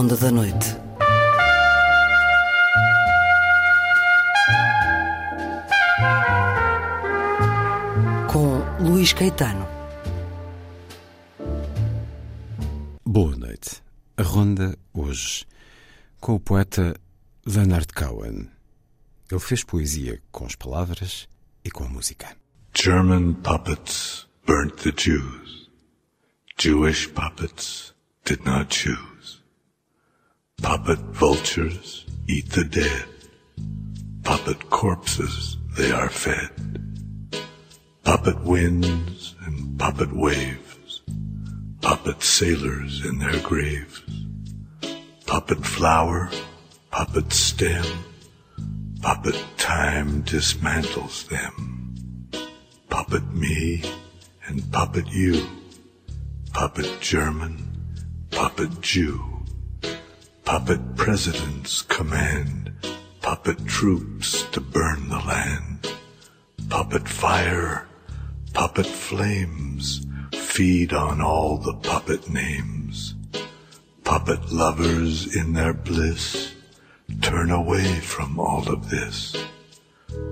Ronda da Noite. Com Luís Caetano. Boa noite. A ronda hoje com o poeta Leonard Cohen. Ele fez poesia com as palavras e com a música. German puppets burnt the Jews. Jewish puppets did not choose. Puppet vultures eat the dead. Puppet corpses they are fed. Puppet winds and puppet waves. Puppet sailors in their graves. Puppet flower, puppet stem. Puppet time dismantles them. Puppet me and puppet you. Puppet German, puppet Jew. Puppet presidents command puppet troops to burn the land. Puppet fire, puppet flames feed on all the puppet names. Puppet lovers in their bliss turn away from all of this.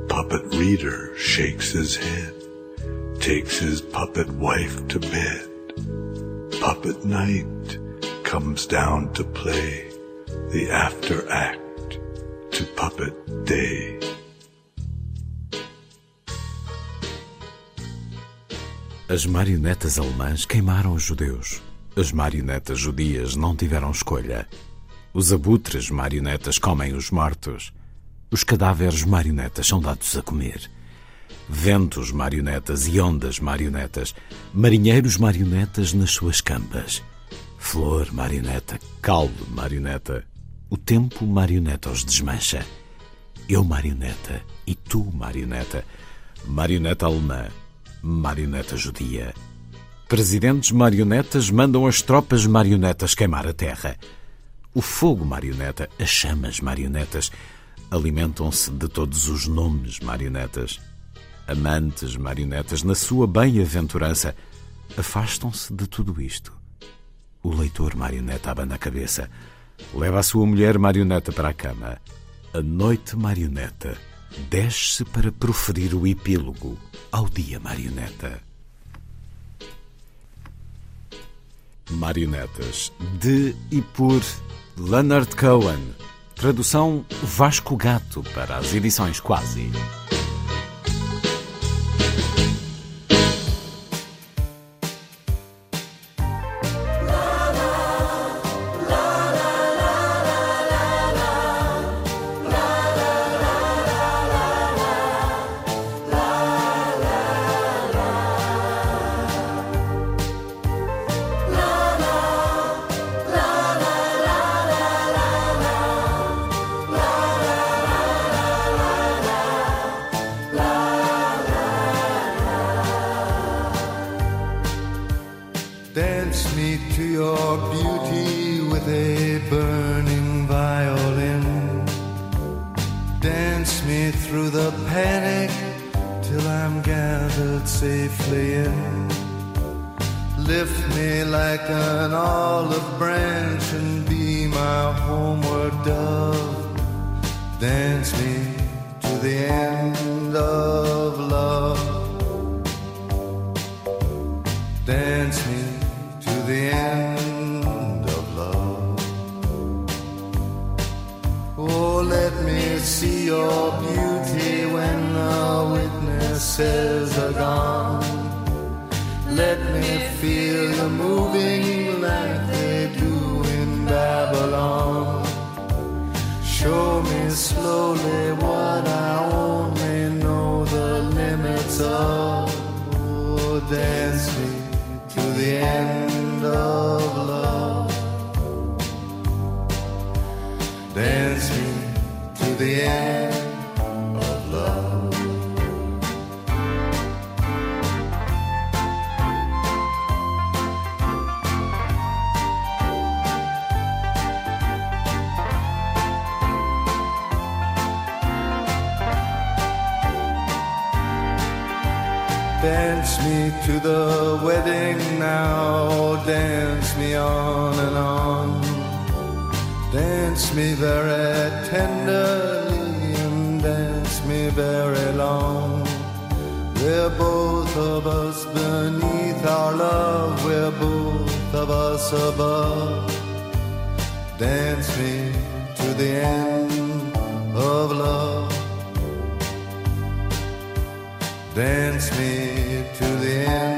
Puppet reader shakes his head, takes his puppet wife to bed. Puppet night comes down to play the after act to puppet day. As marionetas alemãs queimaram os judeus. As marionetas judias não tiveram escolha. Os abutres marionetas comem os mortos. Os cadáveres marionetas são dados a comer. Ventos marionetas e ondas marionetas, marinheiros marionetas nas suas campas. Flor marioneta, caldo marioneta, o tempo marioneta os desmancha. Eu marioneta e tu marioneta, marioneta alemã, marioneta judia. Presidentes marionetas mandam as tropas marionetas queimar a terra. O fogo marioneta, as chamas marionetas, alimentam-se de todos os nomes marionetas. Amantes marionetas, na sua bem-aventurança, afastam-se de tudo isto. O leitor marioneta abana a cabeça, leva a sua mulher marioneta para a cama. A noite marioneta desce para proferir o epílogo ao dia marioneta. Marionetas, de e por Leonard Cohen. Tradução Vasco Gato para as edições quase. Dance me very tenderly and dance me very long. We're both of us beneath our love, we're both of us above. Dance me to the end of love. Dance me to the end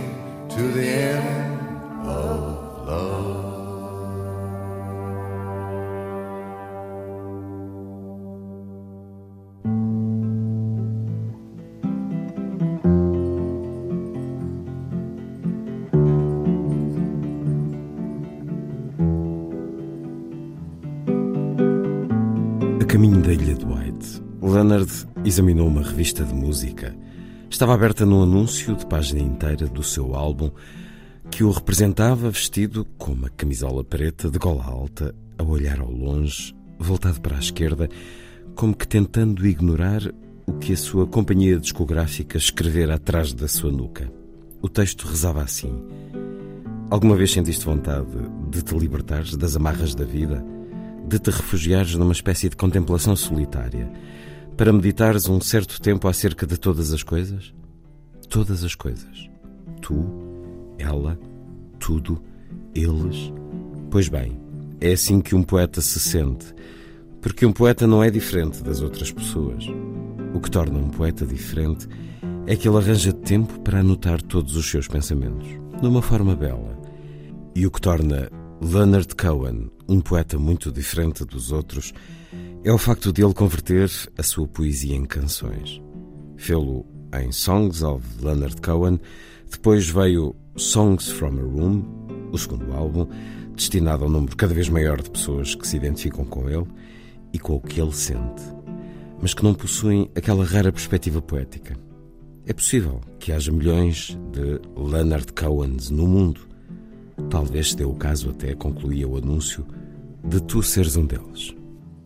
to the end of love. A caminho da ilha de White, Leonard examinou uma revista de música. Estava aberta num anúncio de página inteira do seu álbum que o representava vestido com uma camisola preta de gola alta, a olhar ao longe, voltado para a esquerda, como que tentando ignorar o que a sua companhia discográfica escrevera atrás da sua nuca. O texto rezava assim: Alguma vez sentiste vontade de te libertares das amarras da vida? de te refugiares numa espécie de contemplação solitária, para meditares um certo tempo acerca de todas as coisas? Todas as coisas. Tu, ela, tudo, eles. Pois bem, é assim que um poeta se sente, porque um poeta não é diferente das outras pessoas. O que torna um poeta diferente é que ele arranja tempo para anotar todos os seus pensamentos, numa forma bela. E o que torna Leonard Cohen, um poeta muito diferente dos outros, é o facto de ele converter a sua poesia em canções. Fê-lo em Songs of Leonard Cohen, depois veio Songs from a Room, o segundo álbum, destinado a um número cada vez maior de pessoas que se identificam com ele e com o que ele sente, mas que não possuem aquela rara perspectiva poética. É possível que haja milhões de Leonard Cohens no mundo. Talvez se dê o caso até, concluía o anúncio, de tu seres um deles.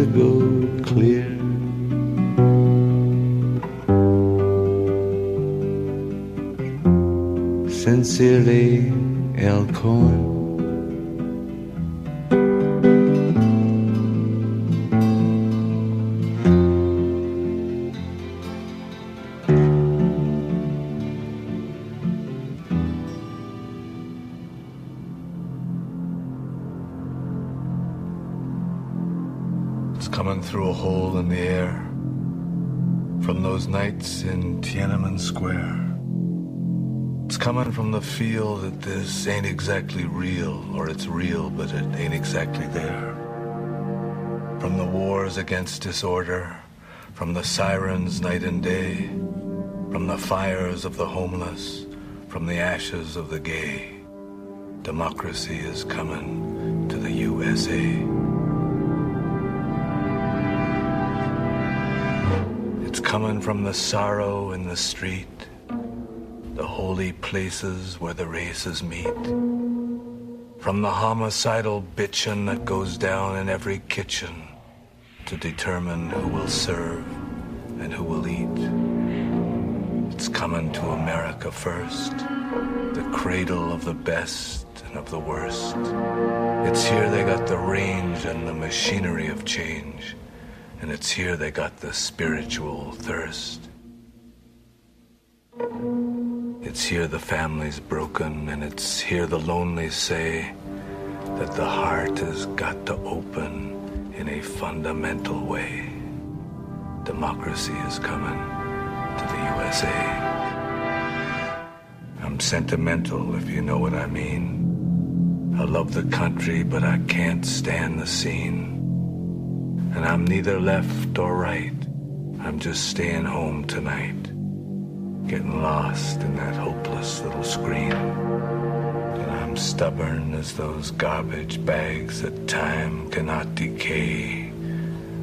To go feel that this ain't exactly real, or it's real, but it ain't exactly there. From the wars against disorder, from the sirens night and day, from the fires of the homeless, from the ashes of the gay, democracy is coming to the USA. It's coming from the sorrow in the street, the holy places where the races meet. From the homicidal bitchin' that goes down in every kitchen to determine who will serve and who will eat. It's coming to America first, the cradle of the best and of the worst. It's here they got the range and the machinery of change. and it's here they got the spiritual thirst. It's here the family's broken, and it's here the lonely say that the heart has got to open in a fundamental way. Democracy is coming to the USA. I'm sentimental, if you know what I mean. I love the country, but I can't stand the scene. And I'm neither left or right. I'm just staying home tonight getting lost in that hopeless little screen. And I'm stubborn as those garbage bags that time cannot decay.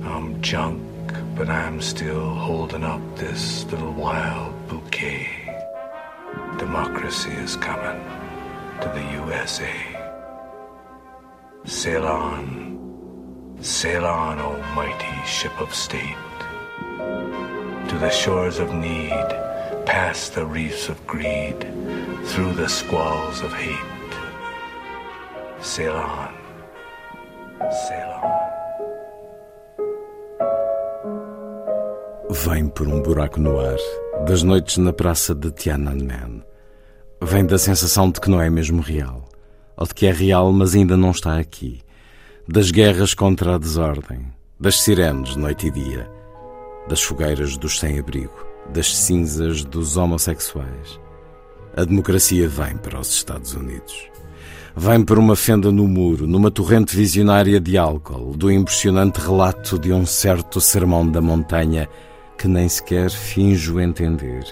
I'm junk, but I'm still holding up this little wild bouquet. Democracy is coming to the USA. Sail on, sail on, O mighty ship of state, to the shores of need past the reefs of greed, through the squalls of hate. Sail on, sail on. Vem por um buraco no ar, das noites na praça de Tiananmen. Vem da sensação de que não é mesmo real, ou de que é real, mas ainda não está aqui. Das guerras contra a desordem, das sirenes noite e dia, das fogueiras dos sem-abrigo das cinzas dos homossexuais. A democracia vem para os Estados Unidos. Vem por uma fenda no muro, numa torrente visionária de álcool, do impressionante relato de um certo sermão da montanha que nem sequer finjo entender.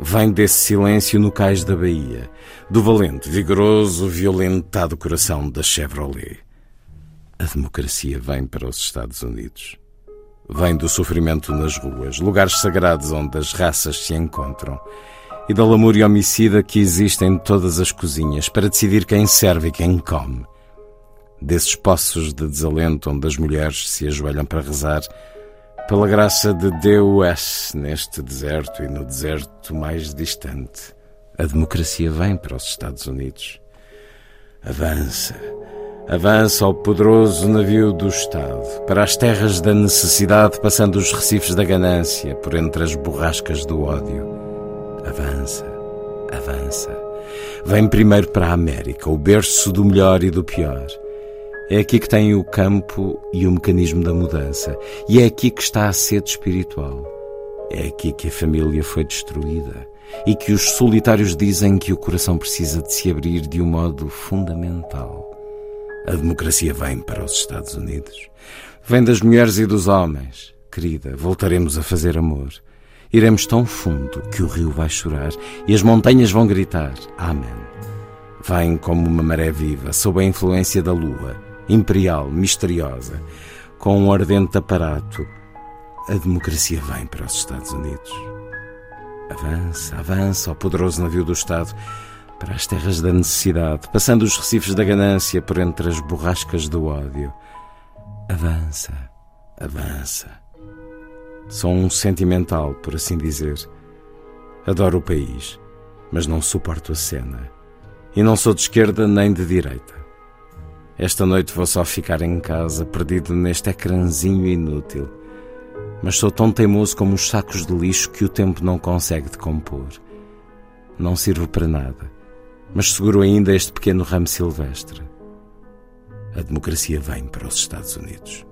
Vem desse silêncio no cais da Bahia, do valente, vigoroso, violentado coração da Chevrolet. A democracia vem para os Estados Unidos vem do sofrimento nas ruas, lugares sagrados onde as raças se encontram, e da lamúria homicida que existe em todas as cozinhas para decidir quem serve e quem come. Desses poços de desalento onde as mulheres se ajoelham para rezar, pela graça de Deus neste deserto e no deserto mais distante. A democracia vem para os Estados Unidos. Avança Avança o poderoso navio do Estado para as terras da necessidade, passando os recifes da ganância por entre as borrascas do ódio. Avança, avança. Vem primeiro para a América, o berço do melhor e do pior. É aqui que tem o campo e o mecanismo da mudança, e é aqui que está a sede espiritual. É aqui que a família foi destruída e que os solitários dizem que o coração precisa de se abrir de um modo fundamental. A democracia vem para os Estados Unidos. Vem das mulheres e dos homens. Querida, voltaremos a fazer amor. Iremos tão fundo que o rio vai chorar e as montanhas vão gritar Amém. Vem como uma maré viva, sob a influência da lua, imperial, misteriosa, com um ardente aparato. A democracia vem para os Estados Unidos. Avança, avança, ó poderoso navio do Estado para as terras da necessidade, passando os recifes da ganância por entre as borrascas do ódio. Avança, avança. Sou um sentimental, por assim dizer. Adoro o país, mas não suporto a cena. E não sou de esquerda nem de direita. Esta noite vou só ficar em casa, perdido neste ecrãzinho inútil. Mas sou tão teimoso como os sacos de lixo que o tempo não consegue decompor. Não sirvo para nada mas seguro ainda este pequeno ramo silvestre. A democracia vem para os Estados Unidos.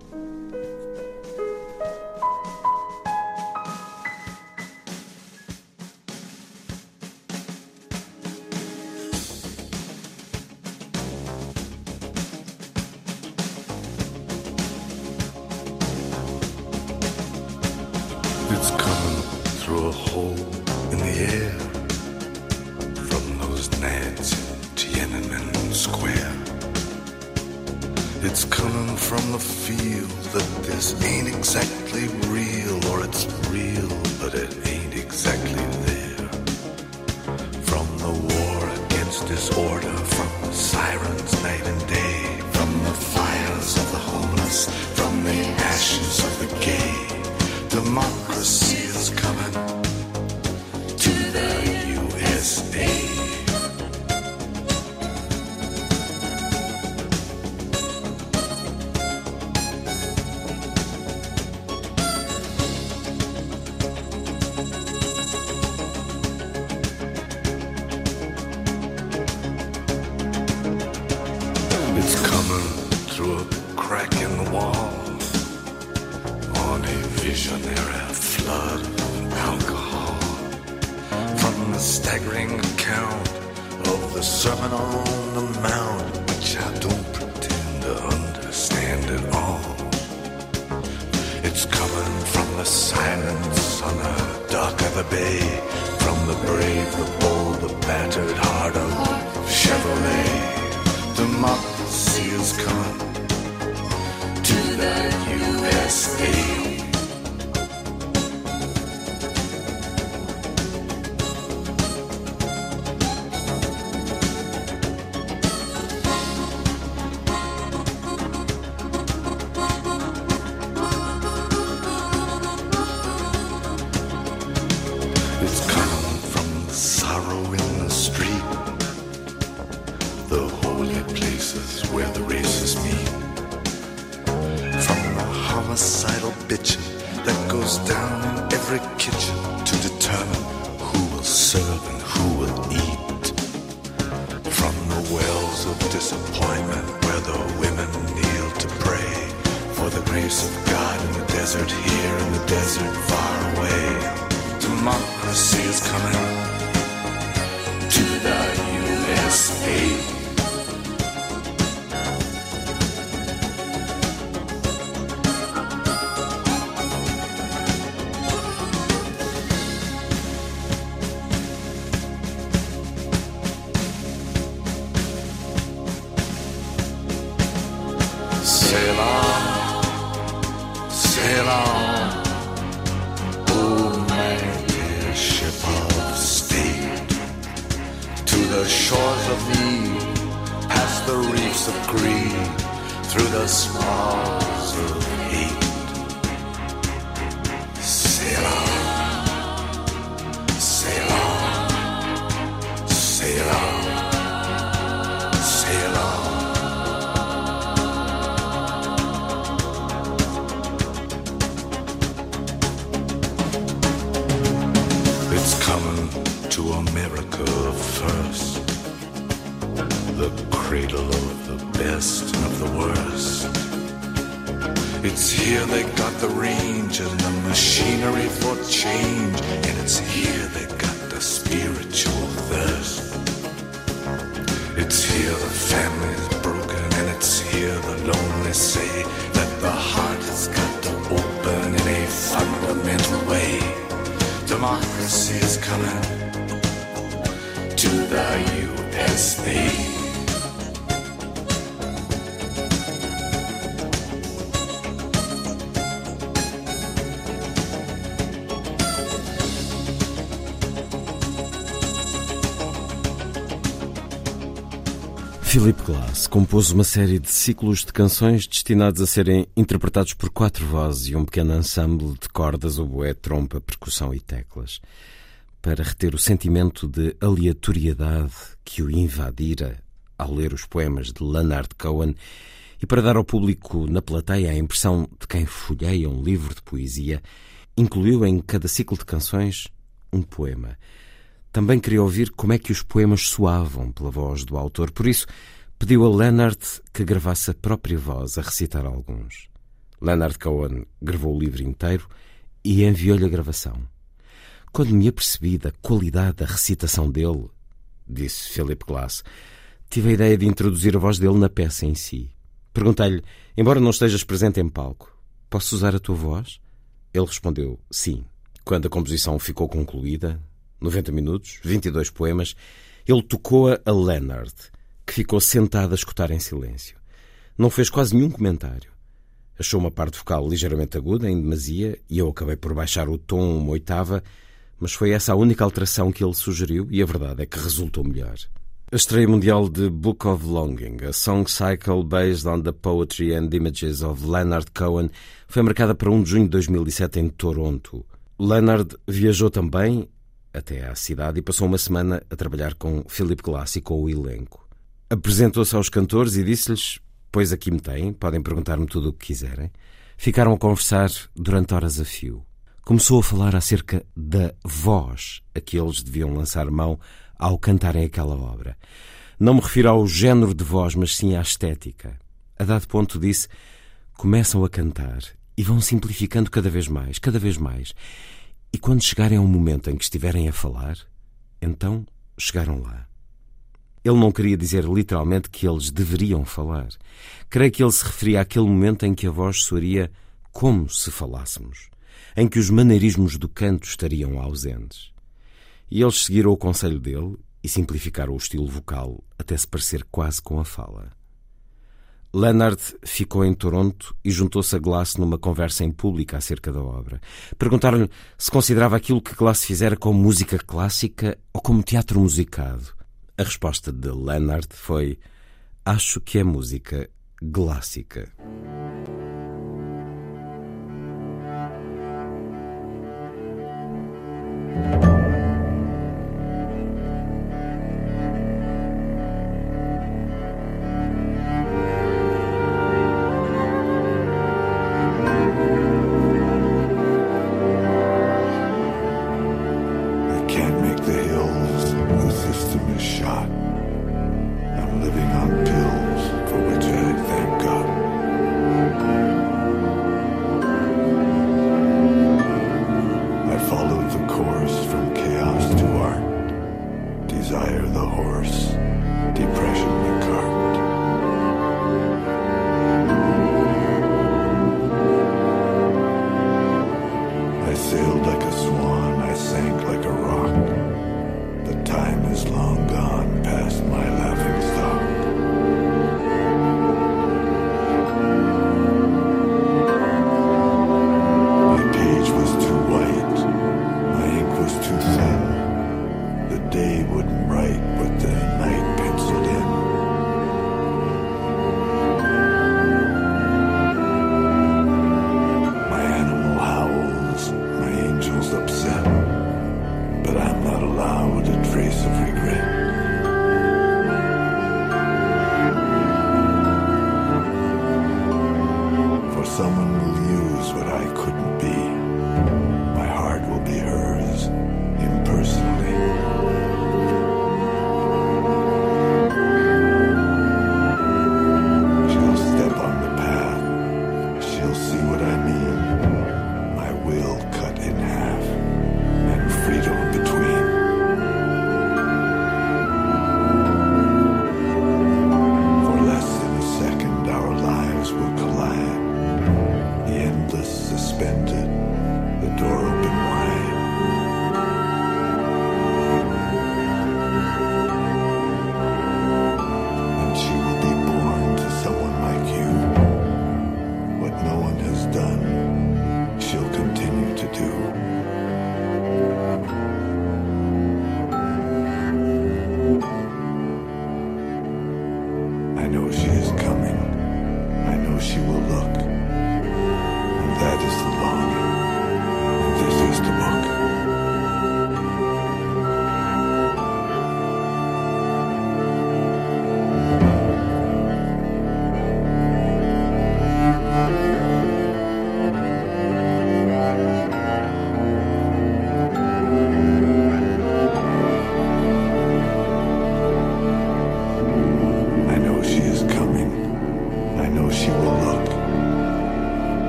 It's coming through a crack in the wall on a visionary flood of alcohol. From the staggering account of the Sermon on the Mount, which I don't pretend to understand at all. It's coming from the silence on the of the bay, from the brave, the bold, the battered heart of Chevrolet. Democracy is coming to the USA. The shores of need, past the reefs of greed, through the smalls of hate. Sail on, sail on, sail on, sail on. It's coming to America first. Cradle of the best and of the worst. It's here they got the range and the machinery for change. And it's here they got the spiritual thirst. It's here the family's broken and it's here the lonely say that the heart has got to open in a fundamental way. Democracy is coming to the USA. Philip Glass compôs uma série de ciclos de canções destinados a serem interpretados por quatro vozes e um pequeno ensemble de cordas, oboé, trompa, percussão e teclas, para reter o sentimento de aleatoriedade que o invadira ao ler os poemas de Leonard Cohen e para dar ao público na plateia a impressão de quem folheia um livro de poesia, incluiu em cada ciclo de canções um poema. Também queria ouvir como é que os poemas soavam pela voz do autor, por isso pediu a Leonard que gravasse a própria voz a recitar alguns. Leonard Cohen gravou o livro inteiro e enviou-lhe a gravação. Quando me apercebi da qualidade da recitação dele, disse Philip Glass, tive a ideia de introduzir a voz dele na peça em si. Perguntei-lhe, embora não estejas presente em palco, posso usar a tua voz? Ele respondeu, sim. Quando a composição ficou concluída, 90 minutos, 22 poemas, ele tocou-a a Leonard, que ficou sentado a escutar em silêncio. Não fez quase nenhum comentário. Achou uma parte vocal ligeiramente aguda, em demasia, e eu acabei por baixar o tom uma oitava, mas foi essa a única alteração que ele sugeriu e a verdade é que resultou melhor. A estreia mundial de Book of Longing, a song cycle based on the poetry and images of Leonard Cohen, foi marcada para 1 de junho de 2007 em Toronto. Leonard viajou também até à cidade e passou uma semana a trabalhar com Philip Glass e com o elenco. Apresentou-se aos cantores e disse-lhes: Pois aqui me têm, podem perguntar-me tudo o que quiserem. Ficaram a conversar durante horas a fio. Começou a falar acerca da voz a que eles deviam lançar mão ao cantarem aquela obra. Não me refiro ao género de voz, mas sim à estética. A dado ponto disse: começam a cantar e vão simplificando cada vez mais, cada vez mais. E quando chegarem ao momento em que estiverem a falar, então chegaram lá. Ele não queria dizer literalmente que eles deveriam falar. Creio que ele se referia àquele momento em que a voz soaria como se falássemos, em que os maneirismos do canto estariam ausentes. E eles seguiram o conselho dele e simplificaram o estilo vocal até se parecer quase com a fala. Leonard ficou em Toronto e juntou-se a Glass numa conversa em pública acerca da obra. Perguntaram-lhe se considerava aquilo que Glass fizera como música clássica ou como teatro musicado. A resposta de Leonard foi: Acho que é música clássica.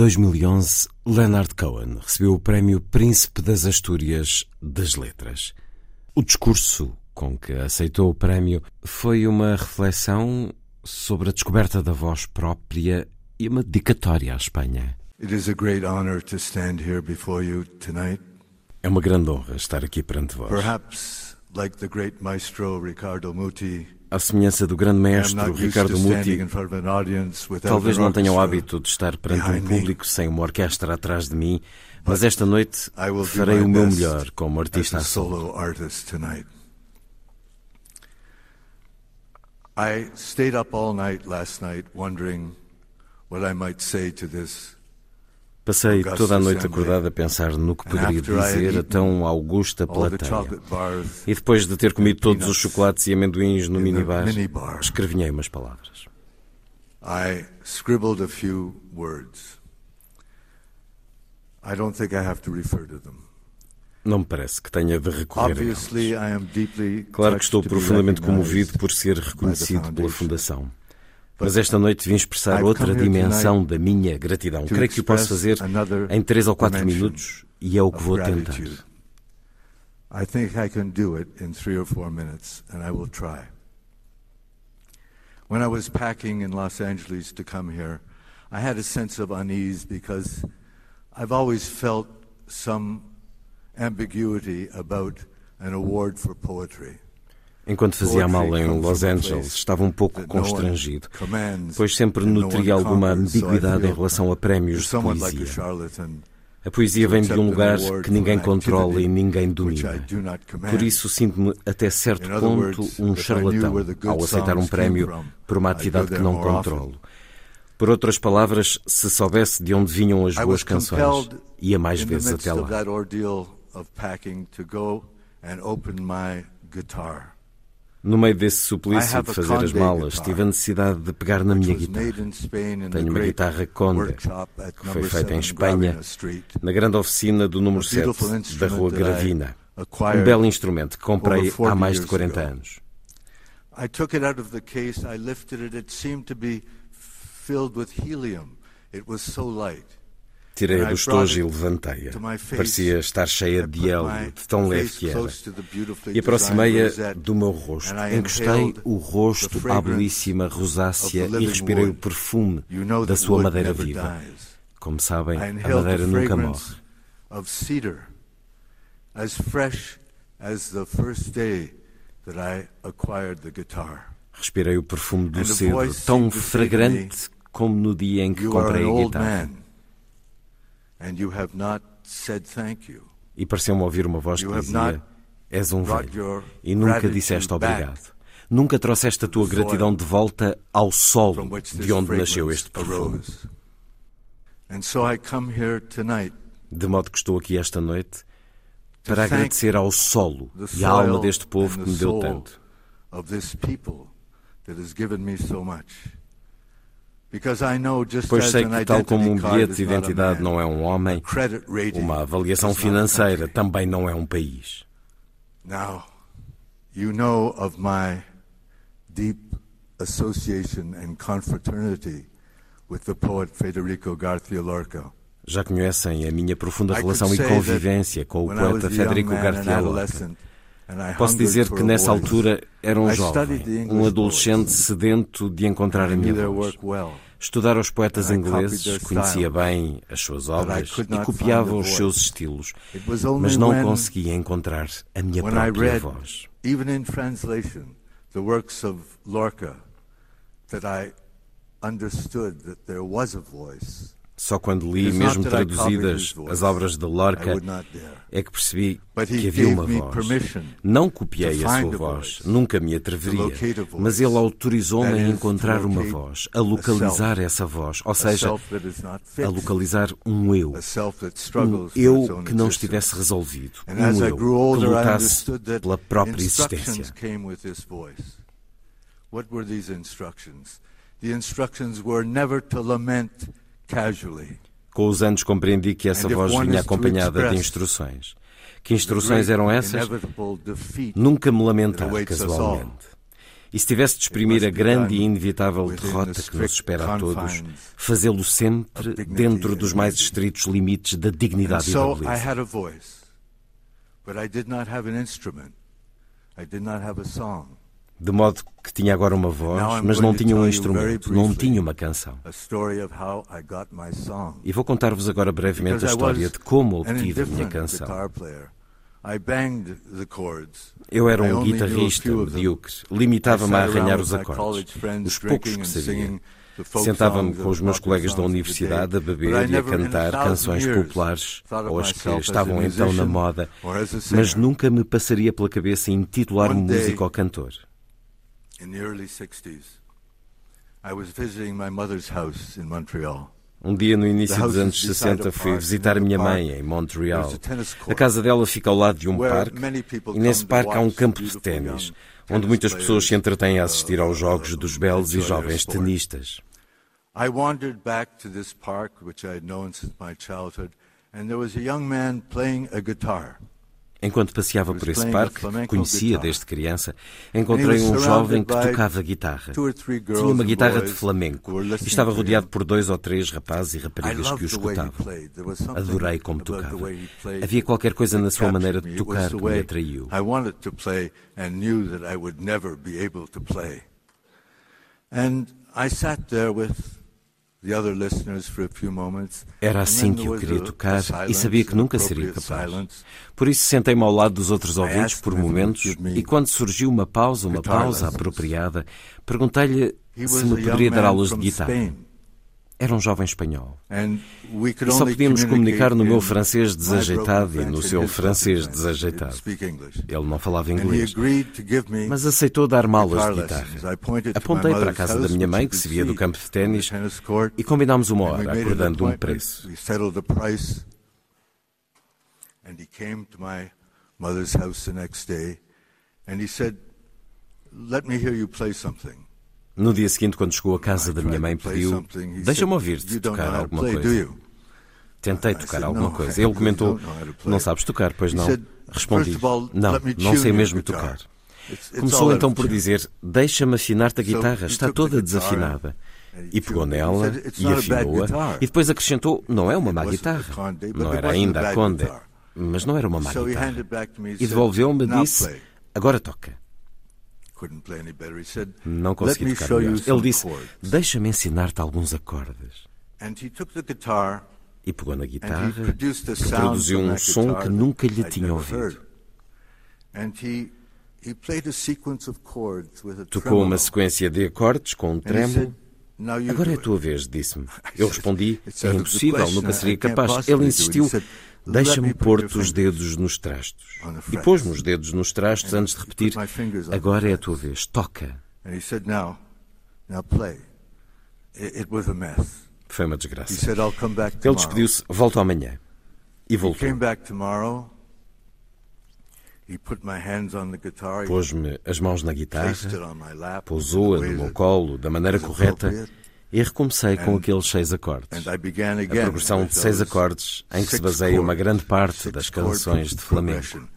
2011, Leonard Cohen recebeu o prémio Príncipe das Astúrias das Letras. O discurso com que aceitou o prémio foi uma reflexão sobre a descoberta da voz própria e uma dedicatória à Espanha. É uma grande honra estar aqui perante vós. Perhaps, like the great maestro Ricardo Muti, À semelhança do grande used Ricardo Muti, talvez não tenha o hábito de estar perante um público sem uma orquestra atrás de mim, mas esta noite farei o meu melhor como artista a solo. I stayed up all night last night wondering what I might say to this Passei toda a noite acordado a pensar no que poderia dizer a tão augusta plateia. E depois de ter comido todos os chocolates e amendoins no minibar, escrevinhei umas palavras. I scribbled a few words. I don't think I have to refer to them. Não me parece que tenha de recorrer a eles. Claro que estou profundamente comovido por ser reconhecido pela. Fundação. Mas esta noite vim expressar outra dimensão da minha gratidão. Creio que o posso fazer em três ou quatro minutos e é o que vou tentar. I think I can do it in three or four minutes, and I will try. When I was packing in Los Angeles to come here, I had a sense of unease because I've always felt some ambiguity about an award for poetry. Enquanto fazia Poetry mala em comes Los a Angeles, estava um pouco constrangido, pois sempre nutria alguma ambiguidade em relação a prémios de poesia. A poesia vem de um lugar que ninguém controla e ninguém domina. Por isso sinto-me até certo ponto um charlatão ao aceitar um prémio por uma atividade que não controlo. Por outras palavras, se soubesse de onde vinham as boas canções, ia mais vezes até lá. No meio desse suplício de fazer as malas, tive a necessidade de pegar na minha guitarra. Tenho uma guitarra Conde, que foi feita em 7 Espanha, na grande oficina do número A 7 beautiful da Rua Gravina. Um belo instrumento que comprei há mais de 40 anos. I took it out of the case, I lifted it, it seemed to be filled with helium. It was so light. Tirei-a do estojo e levantei-a. Parecia estar cheia de hélio, de tão leve que era. E aproximei-a do meu rosto. Encostei o rosto à belíssima rosácea e respirei o perfume da sua madeira viva. Como sabem, a madeira nunca morre. Of cedar, as fresh as the first day that I acquired the guitar. Respirei o perfume do cedro, tão fragrante como no dia em que comprei a guitarra. E pareceu-me ouvir uma voz que dizia: És um velho e nunca disseste obrigado. Nunca trouxeste a tua gratidão de volta ao solo de onde nasceu este perfume. De modo que estou aqui esta noite para agradecer ao solo e à alma deste povo que me deu tanto. Pois sei que, tal como um bilhete de identidade não é um homem, uma avaliação financeira também não é um país. Now, you know of my deep association and confraternity with the poet Federico García Lorca. Já conhecem a minha profunda relação e convivência com o poeta Federico García Lorca. Posso dizer que nessa altura era um jovem, um adolescente sedento de encontrar a minha voz. Estudara os poetas ingleses, conhecia bem as suas obras e copiava os seus estilos, mas não conseguia encontrar a minha própria voz. Even in translation, the works of Lorca, that I understood that there was a voice. Só quando li, mesmo traduzidas, as obras de Lorca, é que percebi que havia uma voz. Não copiei a sua voz, nunca me atreveria, mas ele autorizou-me a encontrar uma voz, a localizar essa voz, ou seja, a localizar um eu. Um eu que não estivesse resolvido, um eu que lutasse pela própria existência. What were these instructions? The instructions were never to lament com os anos compreendi que essa voz vinha acompanhada de instruções. Que instruções eram essas? Nunca me lamentar casualmente. E se tivesse de exprimir a grande e inevitável derrota que nos espera a todos, fazê-lo sempre dentro dos mais estritos limites da dignidade e da beleza. De modo que tinha agora uma voz, mas não tinha um instrumento, não tinha uma canção. E vou contar-vos agora brevemente a história de como obtive a minha canção. Eu era um guitarrista medíocre, limitava-me a arranhar os acordes, os poucos que sabia. Sentava-me com os meus colegas da universidade a beber e a cantar canções populares, ou as que estavam então na moda, mas nunca me passaria pela cabeça intitular-me músico ou cantor. In the early 60s, I was visiting my mother's house in Montreal. Um dia no início dos anos 60 fui visitar a minha mãe em Montreal. A casa dela fica ao lado de um parque e nesse parque há um campo de ténis, onde muitas pessoas se entretêm a assistir aos jogos dos belos e jovens tenistas. I wandered back to this park which I had known since my childhood and there was a young man playing a guitar. Enquanto passeava por esse parque, que conhecia desde criança, encontrei um jovem que tocava guitarra. Tinha uma guitarra de flamenco e estava rodeado por dois ou três rapazes e raparigas que o escutavam. Adorei como tocava. Havia qualquer coisa na sua maneira de tocar que me atraiu. And I sat there with era assim que eu queria tocar e sabia que nunca seria capaz. Por isso sentei-me ao lado dos outros ouvintes por momentos e quando surgiu uma pausa, uma pausa apropriada, perguntei-lhe se me poderia dar aulas de guitarra. Era um jovem espanhol. E só podíamos comunicar no meu francês desajeitado e no seu francês desajeitado. Ele não falava inglês, mas aceitou dar-me aulas de guitarra. Apontei para a casa da minha mãe, que se via do campo de ténis, e combinámos uma hora, acordando um preço. And he came to my mother's house the next day and he said, Let me hear you play something. No dia seguinte, quando chegou à casa da minha mãe, pediu: Deixa-me ouvir-te tocar alguma coisa. Tentei tocar alguma coisa. Ele comentou: Não sabes tocar, pois não? Respondi: Não, não sei mesmo tocar. Começou então por dizer: Deixa-me afinar-te a guitarra, está toda desafinada. E pegou nela e afinou-a. E depois acrescentou: Não é uma má guitarra. Não era ainda a Conde, mas não era uma má guitarra. E devolveu-me e disse: Agora toca. Não consegui tocar melhor. Ele disse: Deixa-me ensinar-te alguns acordes. E pegou na guitarra e produziu um som que nunca lhe tinha ouvido. Tocou uma sequência de acordes com um trêmulo. Agora é a tua vez, disse-me. Eu respondi: É impossível, nunca seria capaz. Ele insistiu: Deixa-me pôr-te os dedos nos trastos. E pôs-me os dedos nos trastos antes de repetir: Agora é a tua vez, toca. Foi uma desgraça. Ele despediu-se: Volto amanhã. E voltou. Pôs-me as mãos na guitarra, pousou-a no meu colo da maneira correta e recomecei com aqueles seis acordes. A progressão de seis acordes em que se baseia uma grande parte das canções de flamenco.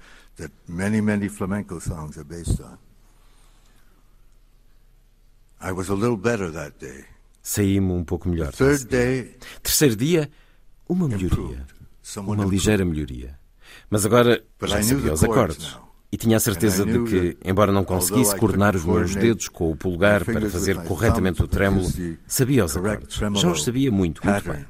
Saí-me um pouco melhor. Terceiro dia, uma melhoria. Uma ligeira melhoria. Mas agora já sabia os acordes. E tinha a certeza de que, embora não conseguisse coordenar os meus dedos com o polegar para fazer corretamente o trêmulo, sabia os acordes. Já os sabia muito, muito bem.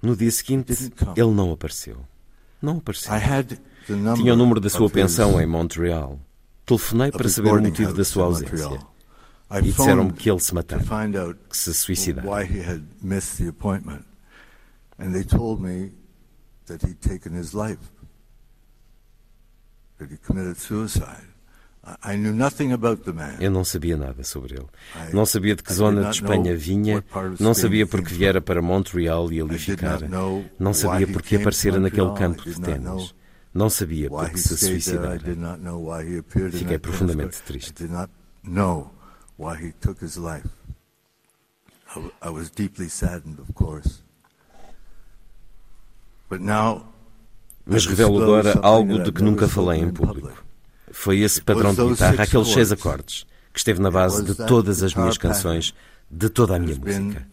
No dia seguinte, ele não apareceu. Não apareceu. Tinha o número da sua pensão em Montreal. Telefonei para saber o motivo da sua ausência. E disseram-me que ele se matara, que se suicidara. And they told me that he'd taken his life, that he committed suicide. I knew nothing about the man. Eu não sabia nada sobre ele. Não sabia de que zona de Espanha vinha, não sabia porque viera para Montreal e ali ficara. Não sabia porque aparecera naquele campo de ténis. Não sabia porque se suicidara. Fiquei profundamente triste why he took his life. I, I was deeply saddened, of course. But now, Mas revelo agora algo de que nunca falei em público. Foi esse padrão de guitarra, aqueles seis acordes, que esteve na base de todas as minhas canções, de toda a minha música.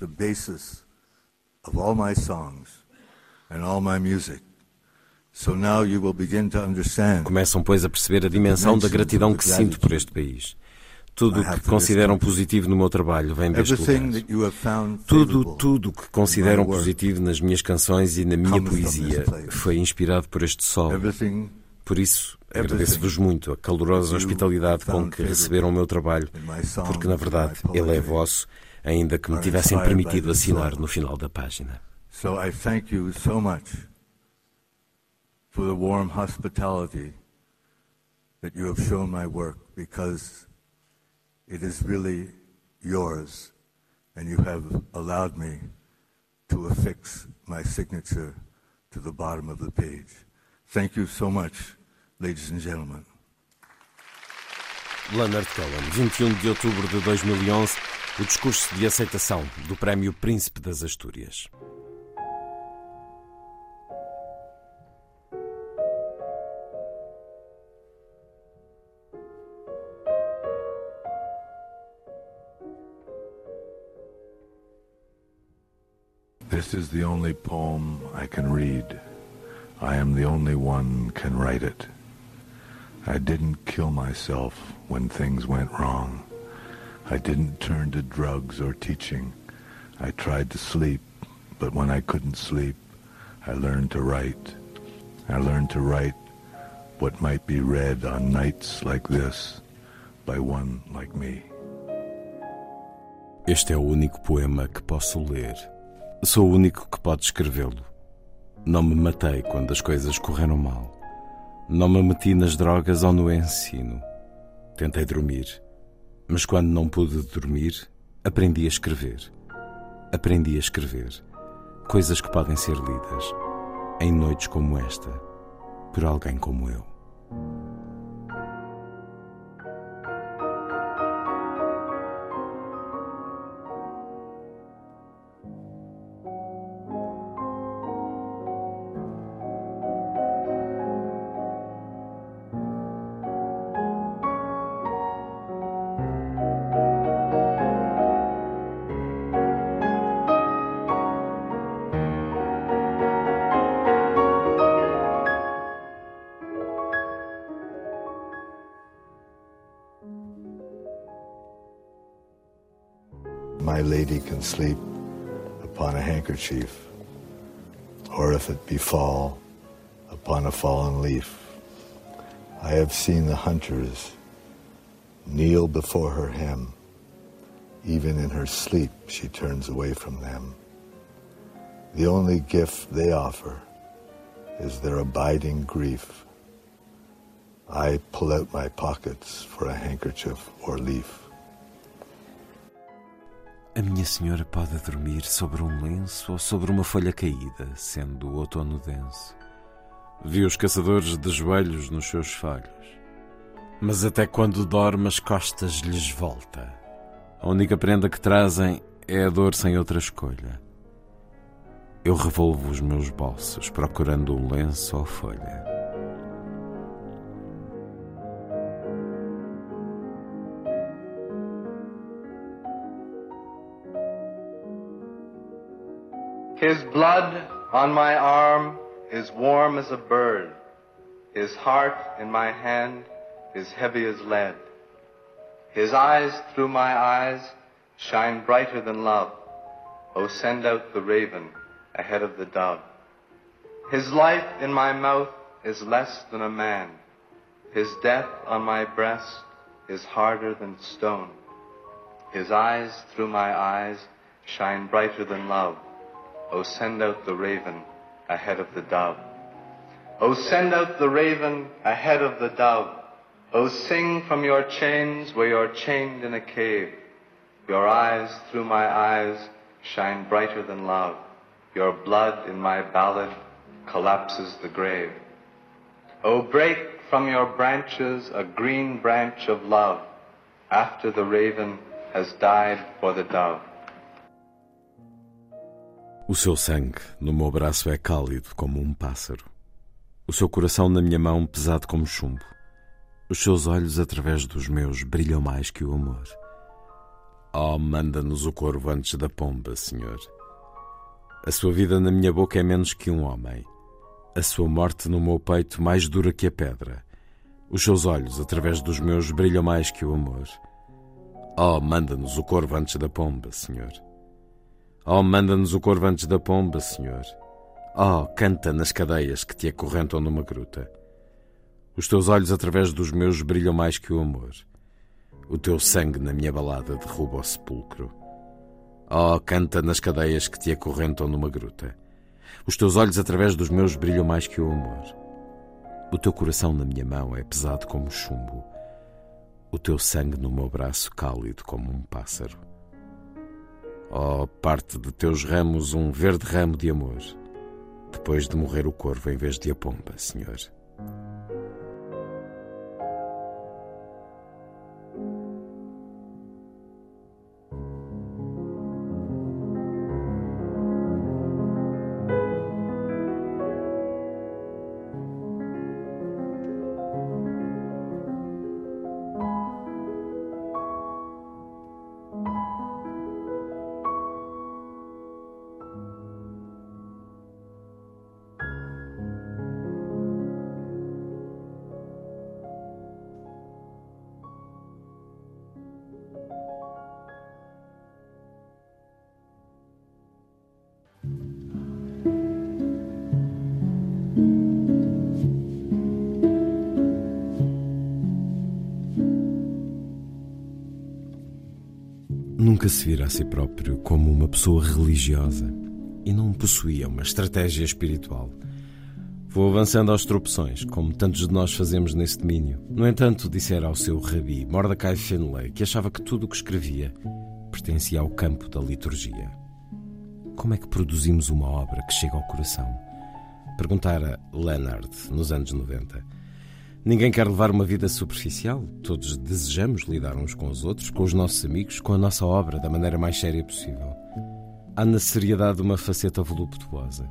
Começam, pois, a perceber a dimensão da gratidão que sinto por este país. Tudo o que consideram positivo no meu trabalho vem deste lugar. Tudo, tudo o que consideram positivo nas minhas canções e na minha poesia foi inspirado por este sol. Por isso, agradeço-vos muito a calorosa hospitalidade com que receberam o meu trabalho, porque na verdade ele é vosso, ainda que me tivessem permitido assinar no final da página. So I thank you so much for the warm hospitality that you have shown my work because it is really yours, and you have allowed me to affix my signature to the bottom of the page. Thank you so much, ladies and gentlemen. Leonard Cohen, 21 um de outubro de 2011, o discurso de aceitação do Prémio Príncipe das Astúrias. This is the only poem I can read. I am the only one can write it. I didn't kill myself when things went wrong. I didn't turn to drugs or teaching. I tried to sleep, but when I couldn't sleep, I learned to write. I learned to write what might be read on nights like this by one like me. Este é o único poema que posso ler Sou o único que pode escrevê-lo. Não me matei quando as coisas correram mal. Não me meti nas drogas ou no ensino. Tentei dormir, mas quando não pude dormir, aprendi a escrever. Aprendi a escrever coisas que podem ser lidas em noites como esta, por alguém como eu. Sleep upon a handkerchief, or if it befall, upon a fallen leaf. I have seen the hunters kneel before her hem. Even in her sleep, she turns away from them. The only gift they offer is their abiding grief. I pull out my pockets for a handkerchief or leaf. A minha senhora pode dormir sobre um lenço ou sobre uma folha caída, sendo o outono denso. Vi os caçadores de joelhos nos seus falhos. Mas até quando dorme, as costas lhes volta. A única prenda que trazem é a dor sem outra escolha. Eu revolvo os meus bolsos procurando um lenço ou folha. His blood on my arm is warm as a bird. His heart in my hand is heavy as lead. His eyes through my eyes shine brighter than love. Oh, send out the raven ahead of the dove. His life in my mouth is less than a man. His death on my breast is harder than stone. His eyes through my eyes shine brighter than love. O send out the raven ahead of the dove. O send out the raven ahead of the dove. O sing from your chains where you're chained in a cave. Your eyes through my eyes shine brighter than love. Your blood in my ballad collapses the grave. O break from your branches a green branch of love after the raven has died for the dove. O seu sangue no meu braço é cálido como um pássaro. O seu coração na minha mão pesado como chumbo. Os seus olhos através dos meus brilham mais que o amor. Oh, manda-nos o corvo antes da pomba, Senhor. A sua vida na minha boca é menos que um homem. A sua morte no meu peito mais dura que a pedra. Os seus olhos através dos meus brilham mais que o amor. Oh, manda-nos o corvo antes da pomba, Senhor. Oh, manda-nos o corvo antes da pomba, Senhor. Oh, canta nas cadeias que te acorrentam numa gruta. Os teus olhos através dos meus brilham mais que o amor. O teu sangue na minha balada derruba o sepulcro. Oh, canta nas cadeias que te acorrentam numa gruta. Os teus olhos através dos meus brilham mais que o amor. O teu coração na minha mão é pesado como chumbo. O teu sangue no meu braço cálido como um pássaro. Oh, parte de teus ramos um verde ramo de amor, depois de morrer o corvo em vez de a pomba, Senhor. Se vira a si próprio como uma pessoa religiosa e não possuía uma estratégia espiritual. Vou avançando aos tropeções, como tantos de nós fazemos nesse domínio. No entanto, dissera ao seu rabi, Mordecai Finlay, que achava que tudo o que escrevia pertencia ao campo da liturgia. Como é que produzimos uma obra que chega ao coração? Perguntara Leonard nos anos 90. Ninguém quer levar uma vida superficial. Todos desejamos lidar uns com os outros, com os nossos amigos, com a nossa obra da maneira mais séria possível. Há na seriedade uma faceta voluptuosa.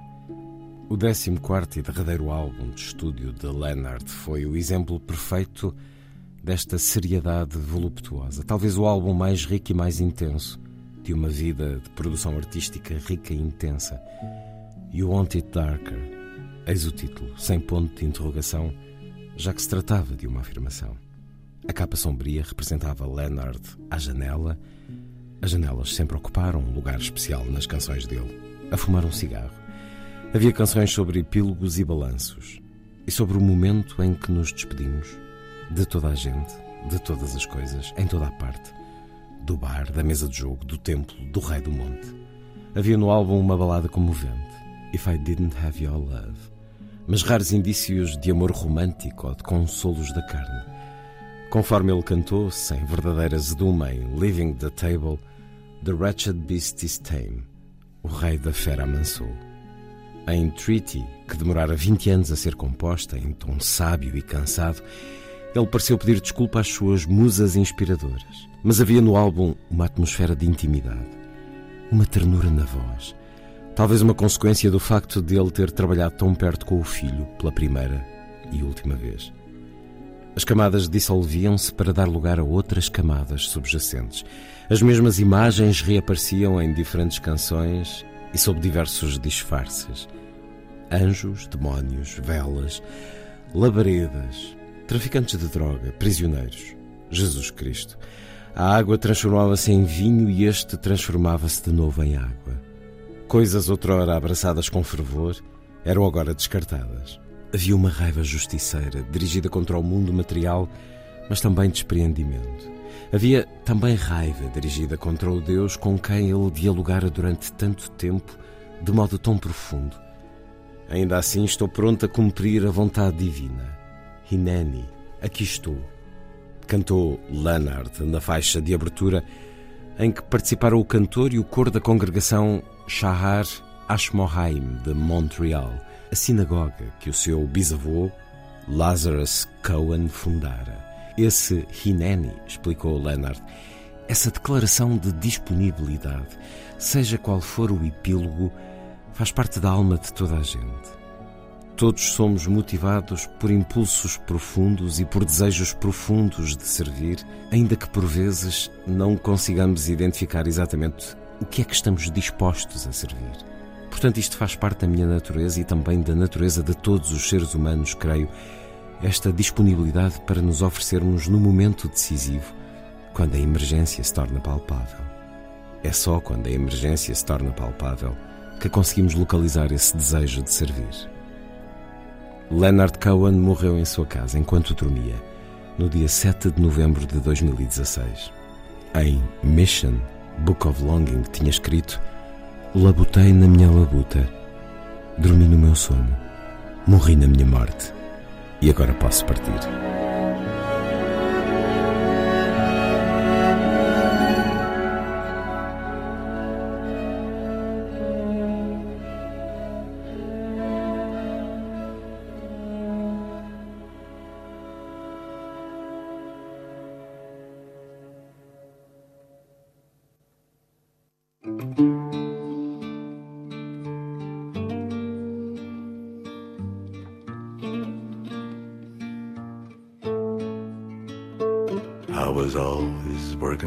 O 14 e derradeiro álbum de estúdio de Leonard foi o exemplo perfeito desta seriedade voluptuosa. Talvez o álbum mais rico e mais intenso de uma vida de produção artística rica e intensa. You Want It Darker. Eis o título, sem ponto de interrogação já que se tratava de uma afirmação. A capa sombria representava Leonard à janela As janelas sempre ocuparam um lugar especial nas canções dele. A fumar um cigarro. Havia canções sobre epílogos e balanços. E sobre o momento em que nos despedimos de toda a gente, de todas as coisas, em toda a parte. Do bar, da mesa de jogo, do templo, do rei do monte. Havia no álbum uma balada comovente. If I Didn't Have Your Love. Mas raros indícios de amor romântico ou de consolos da carne. Conforme ele cantou, sem verdadeira zeduma em Leaving the Table, The Wretched Beast is Tame. O rei da fera amansou. Em Treaty, que demorara 20 anos a ser composta, em tom sábio e cansado, ele pareceu pedir desculpa às suas musas inspiradoras. Mas havia no álbum uma atmosfera de intimidade, uma ternura na voz. Talvez uma consequência do facto de ele ter trabalhado tão perto com o filho pela primeira e última vez. As camadas dissolviam-se para dar lugar a outras camadas subjacentes. As mesmas imagens reapareciam em diferentes canções e sob diversos disfarces. Anjos, demónios, velas, labaredas, traficantes de droga, prisioneiros. Jesus Cristo. A água transformava-se em vinho e este transformava-se de novo em água. Coisas outrora abraçadas com fervor eram agora descartadas. Havia uma raiva justiceira dirigida contra o mundo material, mas também despreendimento. Havia também raiva dirigida contra o Deus com quem ele dialogara durante tanto tempo, de modo tão profundo. Ainda assim, estou pronto a cumprir a vontade divina. Hineni, aqui estou. Cantou Leonard na faixa de abertura em que participaram o cantor e o coro da congregação Shahar Ashmohaim de Montreal a sinagoga que o seu bisavô, Lazarus Cohen, fundara. Esse Hineni, explicou Leonard, essa declaração de disponibilidade, seja qual for o epílogo, faz parte da alma de toda a gente. Todos somos motivados por impulsos profundos e por desejos profundos de servir, ainda que por vezes não consigamos identificar exatamente o que é que estamos dispostos a servir. Portanto, isto faz parte da minha natureza e também da natureza de todos os seres humanos, creio, esta disponibilidade para nos oferecermos no momento decisivo, quando a emergência se torna palpável. É só quando a emergência se torna palpável que conseguimos localizar esse desejo de servir. Leonard Cohen morreu em sua casa enquanto dormia, no dia 7 de novembro de 2016. Em Mission, Book of Longing, tinha escrito Labutei na minha labuta, dormi no meu sono, morri na minha morte e agora posso partir.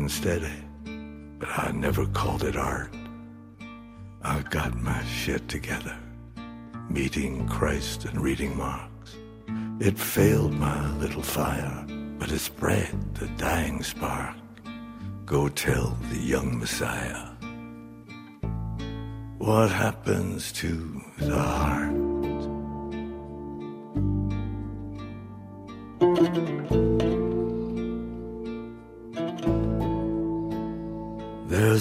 Steady, but I never called it art. I got my shit together, meeting Christ and reading Marx. It failed my little fire, but it spread the dying spark. Go tell the young Messiah what happens to the heart.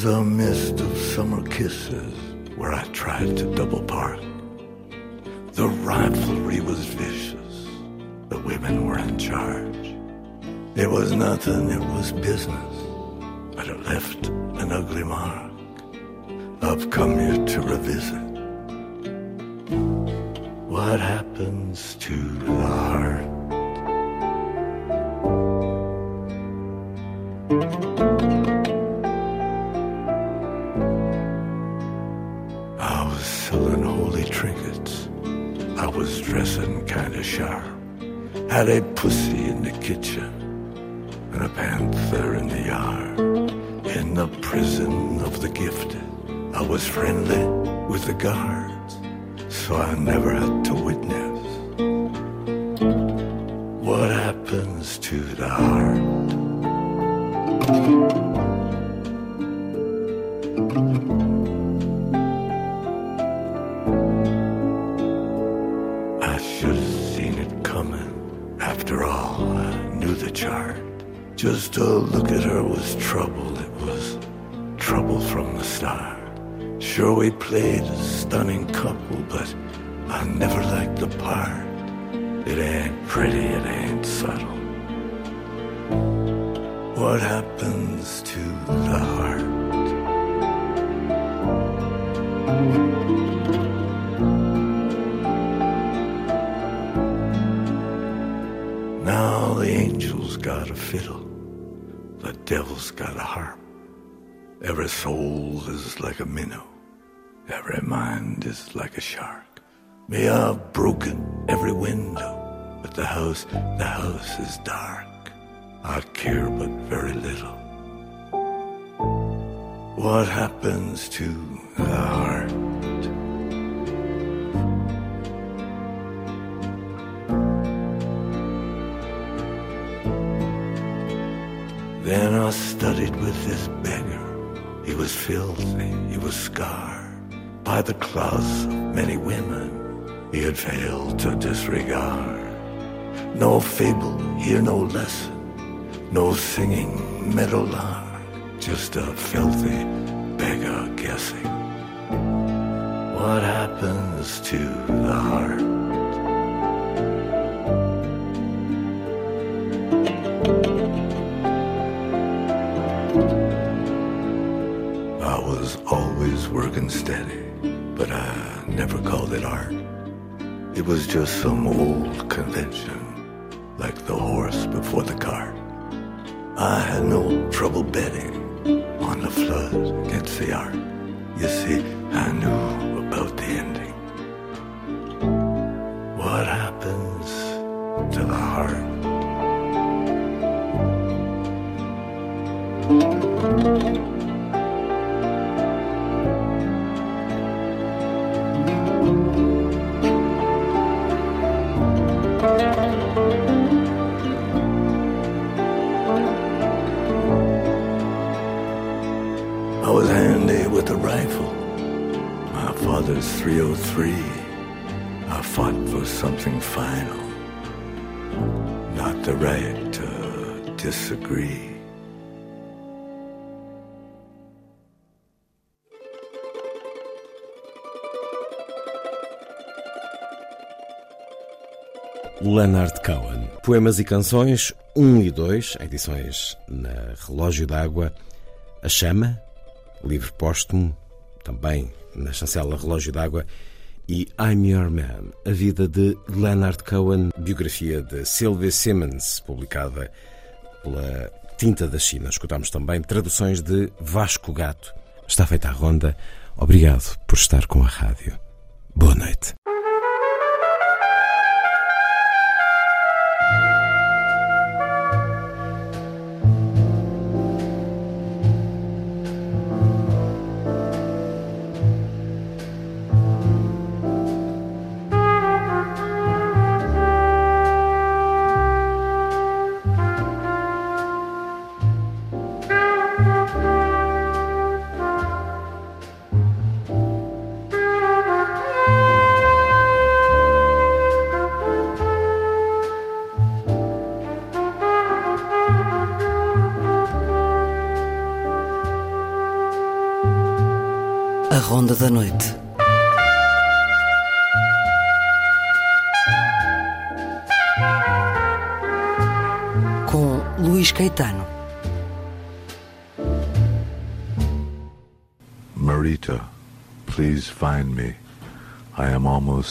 A mist of summer kisses where I tried to double park. The rivalry was vicious. The women were in charge. It was nothing, it was business, but it left an ugly mark. I've come here to revisit what happens to the heart. Had a pussy in the kitchen and a panther in the yard. In the prison of the gifted, I was friendly with the guards, so I never had to witness got a fiddle, the devil's got a harp. Every soul is like a minnow, every mind is like a shark. May I've broken every window, but the house, the house is dark. I care but very little. What happens to the heart? Then I studied with this beggar. He was filthy, he was scarred by the claws of many women he had failed to disregard. No fable, here no lesson, no singing meadowlark, just a filthy beggar guessing. What happens to the heart? But I never called it art. It was just some old convention, like the horse before the cart. I had no trouble betting on the flood against the art. You see, was handy with a rifle. My father's 303. I fought for something final, not the right to disagree. Leonard Cohen. Poemas e canções 1 e 2, edições na Relógio d'Água. A Chama, livro póstumo, também na chancela Relógio d'Água. E I'm Your Man, a vida de Leonard Cohen, biografia de Sylvia Simmons, publicada pela Tinta da China. Escutamos também traduções de Vasco Gato. Está feita a ronda. Obrigado por estar com a rádio. Boa noite.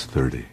30.